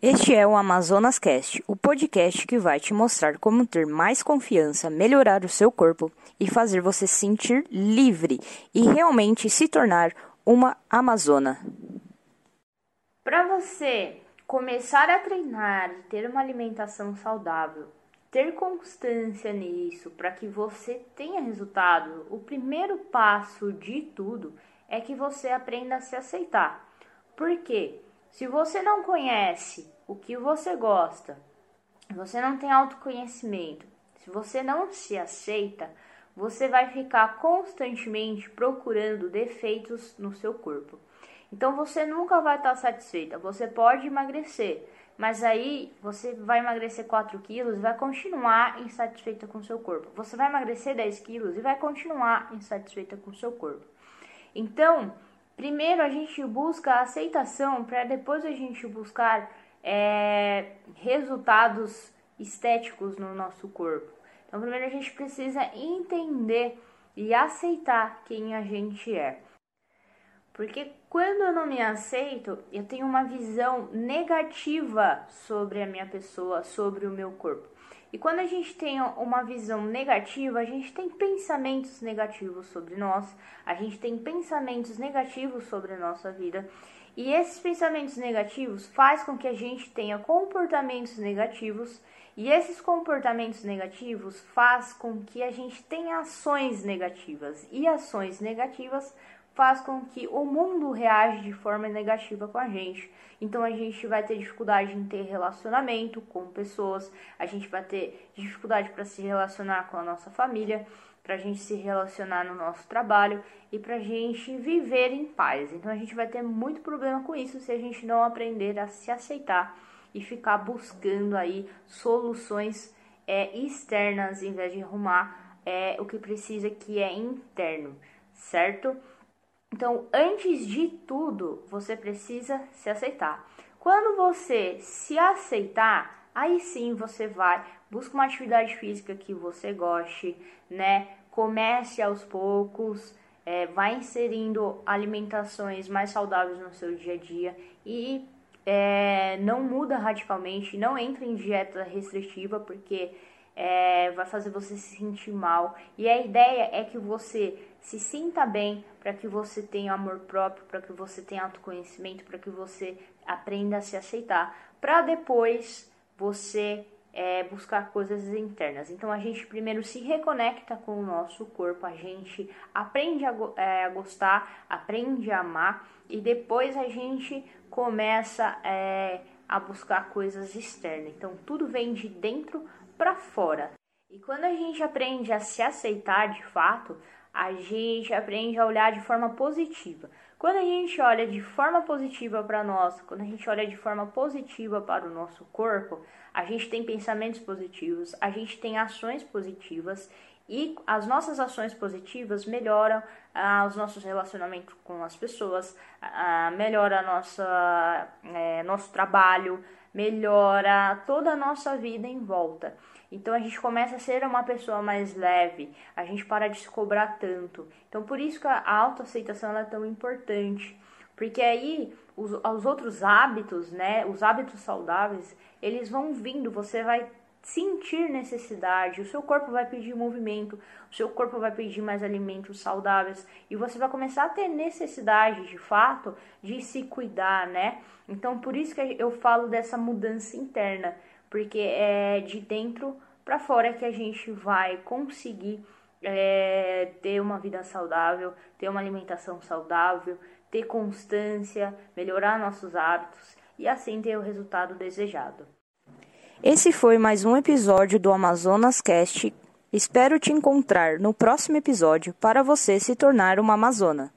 Este é o Amazonas Cast, o podcast que vai te mostrar como ter mais confiança, melhorar o seu corpo e fazer você se sentir livre e realmente se tornar uma amazona. Para você começar a treinar e ter uma alimentação saudável, ter constância nisso para que você tenha resultado, o primeiro passo de tudo é que você aprenda a se aceitar. Por quê? Se você não conhece o que você gosta, você não tem autoconhecimento, se você não se aceita, você vai ficar constantemente procurando defeitos no seu corpo. Então você nunca vai estar satisfeita. Você pode emagrecer, mas aí você vai emagrecer 4 quilos e vai continuar insatisfeita com seu corpo. Você vai emagrecer 10 quilos e vai continuar insatisfeita com seu corpo. Então, Primeiro a gente busca a aceitação para depois a gente buscar é, resultados estéticos no nosso corpo. Então, primeiro a gente precisa entender e aceitar quem a gente é. Porque quando eu não me aceito, eu tenho uma visão negativa sobre a minha pessoa, sobre o meu corpo. E quando a gente tem uma visão negativa, a gente tem pensamentos negativos sobre nós, a gente tem pensamentos negativos sobre a nossa vida. E esses pensamentos negativos faz com que a gente tenha comportamentos negativos, e esses comportamentos negativos faz com que a gente tenha ações negativas. E ações negativas faz com que o mundo reage de forma negativa com a gente. Então a gente vai ter dificuldade em ter relacionamento com pessoas, a gente vai ter dificuldade para se relacionar com a nossa família, para a gente se relacionar no nosso trabalho e para a gente viver em paz. Então a gente vai ter muito problema com isso se a gente não aprender a se aceitar e ficar buscando aí soluções é, externas em vez de arrumar é, o que precisa que é interno, certo? Então, antes de tudo, você precisa se aceitar. Quando você se aceitar, aí sim você vai, busca uma atividade física que você goste, né? Comece aos poucos, é, vai inserindo alimentações mais saudáveis no seu dia a dia e é, não muda radicalmente, não entra em dieta restritiva, porque é, vai fazer você se sentir mal. E a ideia é que você se sinta bem, para que você tenha amor próprio, para que você tenha autoconhecimento, para que você aprenda a se aceitar, para depois você é, buscar coisas internas. Então a gente primeiro se reconecta com o nosso corpo, a gente aprende a, é, a gostar, aprende a amar e depois a gente começa é, a buscar coisas externas. Então tudo vem de dentro para fora. E quando a gente aprende a se aceitar de fato, a gente aprende a olhar de forma positiva. Quando a gente olha de forma positiva para nós, quando a gente olha de forma positiva para o nosso corpo, a gente tem pensamentos positivos, a gente tem ações positivas e as nossas ações positivas melhoram ah, os nossos relacionamentos com as pessoas, ah, melhora nossa, é, nosso trabalho, melhora toda a nossa vida em volta. Então a gente começa a ser uma pessoa mais leve, a gente para de se cobrar tanto. Então por isso que a autoaceitação é tão importante, porque aí os, os outros hábitos, né, os hábitos saudáveis, eles vão vindo, você vai sentir necessidade, o seu corpo vai pedir movimento, o seu corpo vai pedir mais alimentos saudáveis e você vai começar a ter necessidade de fato de se cuidar, né? Então por isso que eu falo dessa mudança interna, porque é de dentro para fora que a gente vai conseguir é, ter uma vida saudável, ter uma alimentação saudável, ter constância, melhorar nossos hábitos e assim ter o resultado desejado. Esse foi mais um episódio do Amazonas Cast. Espero te encontrar no próximo episódio para você se tornar uma Amazona.